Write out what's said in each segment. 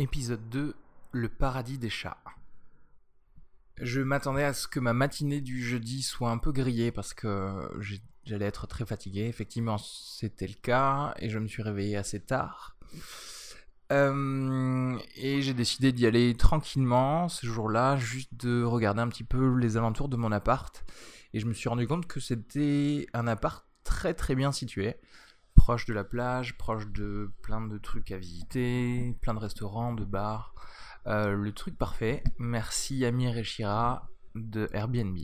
Épisode 2 Le paradis des chats. Je m'attendais à ce que ma matinée du jeudi soit un peu grillée parce que j'allais être très fatigué. Effectivement, c'était le cas et je me suis réveillé assez tard. Euh, et j'ai décidé d'y aller tranquillement ce jour-là, juste de regarder un petit peu les alentours de mon appart. Et je me suis rendu compte que c'était un appart très très bien situé proche de la plage, proche de plein de trucs à visiter, plein de restaurants, de bars. Euh, le truc parfait. Merci Amir et Shira de Airbnb.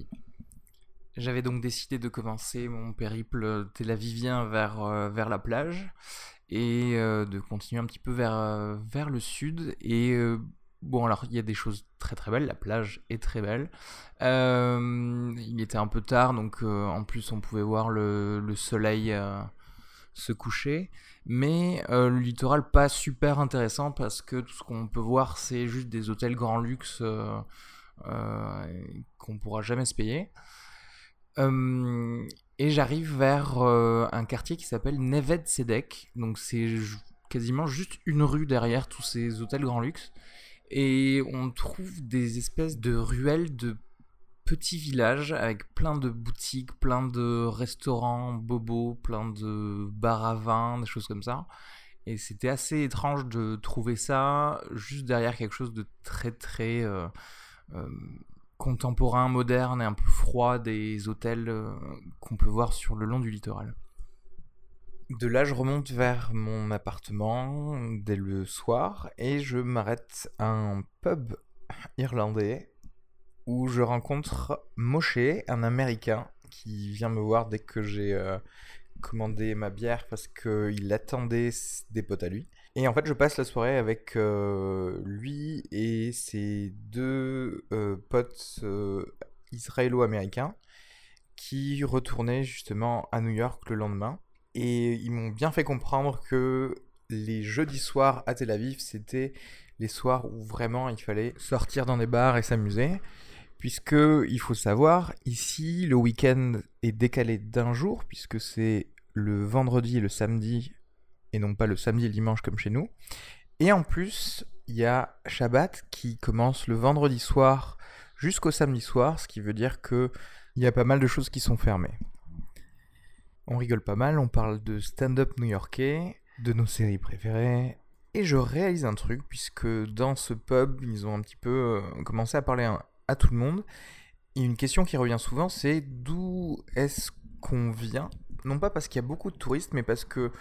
J'avais donc décidé de commencer mon périple tel avivien vers, euh, vers la plage et euh, de continuer un petit peu vers, vers le sud. Et bon, alors il y a des choses très très belles. La plage est très belle. il était un peu tard, donc en plus on pouvait voir le, le soleil se coucher. Mais euh, le littoral pas super intéressant parce que tout ce qu'on peut voir c'est juste des hôtels grand luxe euh, euh, qu'on pourra jamais se payer. et j'arrive vers un quartier qui s'appelle Neved Sedek. Donc c'est quasiment juste une rue derrière tous ces hôtels grand luxe. Et on trouve des espèces de ruelles de petit village avec plein de boutiques, plein de restaurants bobos, plein de bars à vin, des choses comme ça. Et c'était assez étrange de trouver ça juste derrière quelque chose de très très euh, euh, contemporain, moderne et un peu froid des hôtels euh, qu'on peut voir sur le long du littoral. De là, je remonte vers mon appartement dès le soir et je m'arrête à un pub irlandais où je rencontre Moshe, un Américain, qui vient me voir dès que j'ai euh, commandé ma bière parce qu'il attendait des potes à lui. Et en fait, je passe la soirée avec euh, lui et ses deux euh, potes israélo-américains qui retournaient justement à New York le lendemain. Et ils m'ont bien fait comprendre que les jeudis soirs à Tel Aviv, c'était les soirs où vraiment il fallait sortir dans des bars et s'amuser puisque il faut savoir, ici, le week-end est décalé d'un jour, puisque c'est le vendredi et le samedi, et non pas le samedi et le dimanche comme chez nous. Et en plus, il y a Shabbat qui commence le vendredi soir jusqu'au samedi soir, ce qui veut dire que il y a pas mal de choses qui sont fermées. On rigole pas mal, on parle de stand-up new-yorkais, de nos séries préférées, et je réalise un truc, puisque dans ce pub, ils ont un petit peu euh, commencé à parler à tout le monde. Et une question qui revient souvent, c'est d'où est-ce qu'on vient? Non pas parce qu'il y a beaucoup de touristes, mais parce que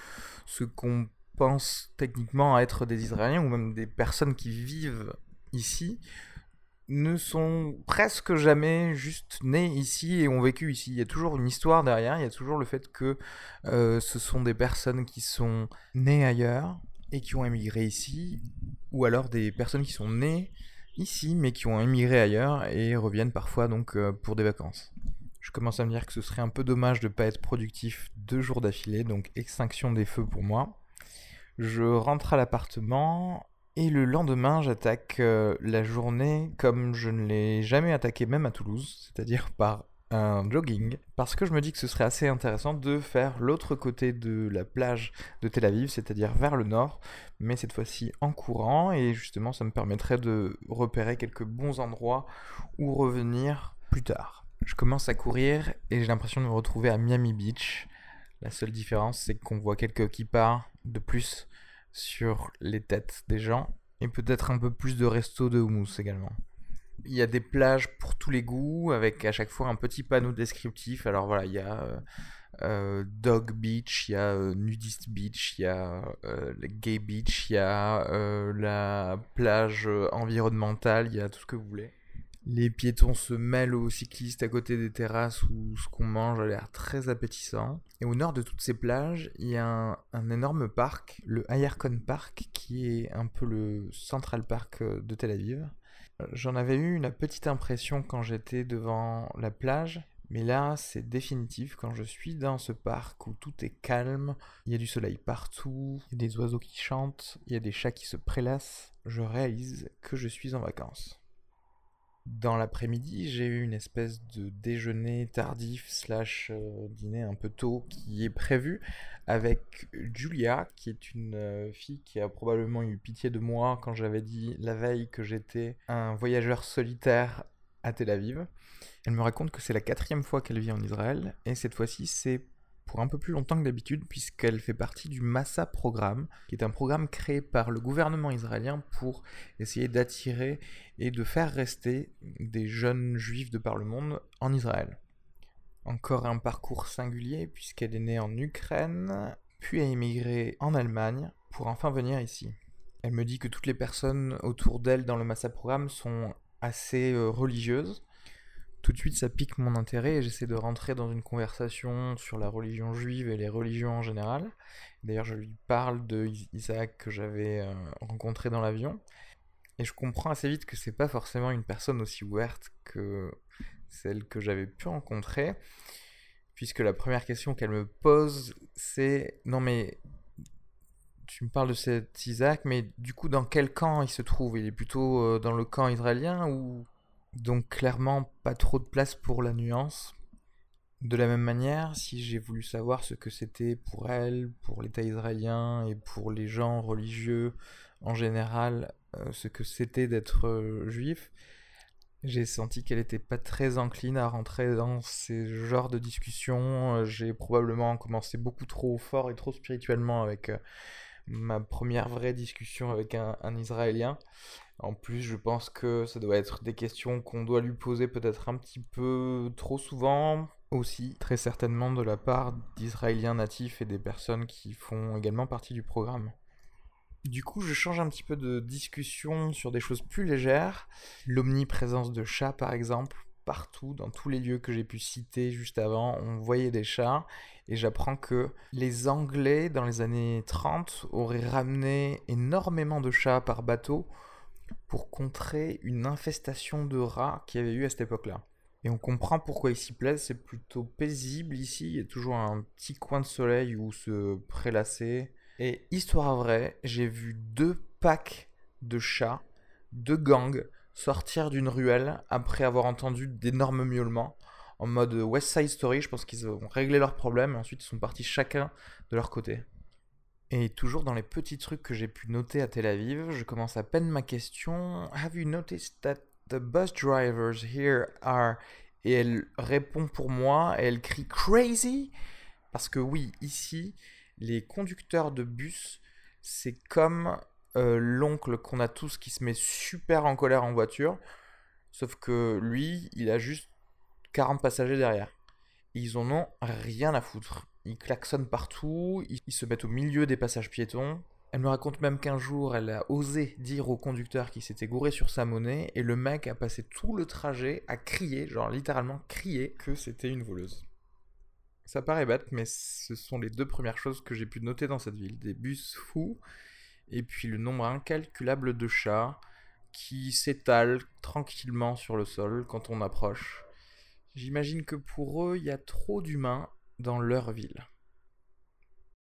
ce qu'on pense techniquement à être des Israéliens ou même des personnes qui vivent ici ne sont presque jamais juste nés ici et ont vécu ici. Il y a toujours une histoire derrière, il y a toujours le fait que euh, ce sont des personnes qui sont nées ailleurs et qui ont émigré ici, ou alors des personnes qui sont nées ici, mais qui ont émigré ailleurs et reviennent parfois donc euh, pour des vacances. Je commence à me dire que ce serait un peu dommage de ne pas être productif deux jours d'affilée, donc extinction des feux pour moi. Je rentre à l'appartement et le lendemain j'attaque euh, la journée comme je ne l'ai jamais attaqué même à Toulouse, c'est-à-dire par un jogging parce que je me dis que ce serait assez intéressant de faire l'autre côté de la plage de Tel Aviv, c'est-à-dire vers le nord, mais cette fois-ci en courant et justement ça me permettrait de repérer quelques bons endroits où revenir plus tard. Je commence à courir et j'ai l'impression de me retrouver à Miami Beach. La seule différence c'est qu'on voit quelques kippas de plus sur les têtes des gens et peut-être un peu plus de restos de houmous également. Il y a des plages pour tous les goûts, avec à chaque fois un petit panneau descriptif. Alors voilà, il y a euh, euh, Dog Beach, il y a euh, Nudist Beach, il y a Gay Beach, il y a la plage environnementale, il y a tout ce que vous voulez. Les piétons se mêlent aux cyclistes à côté des terrasses où ce qu'on mange a l'air très appétissant. Et au nord de toutes ces plages, il y a un, énorme parc, le Ayerkon Park, qui est un peu le Central Park de Tel Aviv. J'en avais eu une petite impression quand j'étais devant la plage, mais là c'est définitif quand je suis dans ce parc où tout est calme, il y a du soleil partout, il y a des oiseaux qui chantent, il y a des chats qui se prélassent, je réalise que je suis en vacances. Dans l'après-midi, j'ai eu une espèce de déjeuner tardif slash euh, dîner un peu tôt qui est prévu avec Julia, qui est une euh, fille qui a probablement eu pitié de moi quand j'avais dit la veille que j'étais un voyageur solitaire à Tel Aviv. Elle me raconte que c'est la quatrième fois qu'elle vit en Israël, et cette fois-ci c'est pour un peu plus longtemps que d'habitude, puisqu'elle fait partie du Massa Programme, qui est un programme créé par le gouvernement israélien pour essayer d'attirer et de faire rester des jeunes juifs de par le monde en Israël. Encore un parcours singulier, puisqu'elle est née en Ukraine, puis a émigré en Allemagne pour enfin venir ici. Elle me dit que toutes les personnes autour d'elle dans le Massa Programme sont assez euh, religieuses, tout de suite ça pique mon intérêt et j'essaie de rentrer dans une conversation sur la religion juive et les religions en général. D'ailleurs, je lui parle de Isaac que j'avais euh, rencontré dans l'avion et je comprends assez vite que c'est pas forcément une personne aussi ouverte que celle que j'avais pu rencontrer, puisque la première question qu'elle me pose, c'est non mais tu me parles de cet Isaac, mais du coup dans quel camp il se trouve? Il est plutôt euh, dans le camp israélien ou donc clairement pas trop de place pour la nuance. De la même manière, si j'ai voulu savoir ce que c'était pour elle, pour l'État israélien et pour les gens religieux en général, euh, ce que c'était d'être euh, juif, j'ai senti qu'elle n'était pas très encline à rentrer dans ces genres de discussions. Euh, j'ai probablement commencé beaucoup trop fort et trop spirituellement avec ma première vraie discussion avec un Israélien. En plus, je pense que ça doit être des questions qu'on doit lui poser peut-être un petit peu trop souvent aussi, très certainement de la part d'Israéliens natifs et des personnes qui font également partie du programme. Du coup, je change un petit peu de discussion sur des choses plus légères. L'omniprésence de chats, par exemple, partout, dans tous les lieux que j'ai pu citer juste avant, on voyait des chats. Et j'apprends que les Anglais, dans les années 30, auraient ramené énormément de chats par bateau pour contrer une infestation de rats qu'il y avait eu à cette époque-là. Et on comprend pourquoi ils s'y plaisent, c'est plutôt paisible ici, il y a toujours un petit coin de soleil où se prélasser. Et histoire vraie, j'ai vu deux packs de chats, deux gangs, sortir d'une ruelle après avoir entendu d'énormes miaulements en mode West Side Story. Je pense qu'ils ont réglé leurs problèmes et ensuite ils sont partis chacun de leur côté. Et toujours dans les petits trucs que j'ai pu noter à Tel Aviv, je commence à peine ma question. Have you noticed that the bus drivers here are. Et elle répond pour moi, et elle crie crazy? Parce que oui, ici, les conducteurs de bus, c'est comme euh, l'oncle qu'on a tous qui se met super en colère en voiture. Sauf que lui, il a juste 40 passagers derrière. Ils en ont rien à foutre. Ils klaxonnent partout, ils se mettent au milieu des passages piétons. Elle me raconte même qu'un jour, elle a osé dire au conducteur qu'il s'était gouré sur sa monnaie et le mec a passé tout le trajet à crier, genre littéralement crier, que c'était une voleuse. Ça paraît bête, mais ce sont les deux premières choses que j'ai pu noter dans cette ville. Des bus fous, et puis le nombre incalculable de chats qui s'étalent tranquillement sur le sol quand on approche. J'imagine que pour eux, il y a trop d'humains dans leur ville.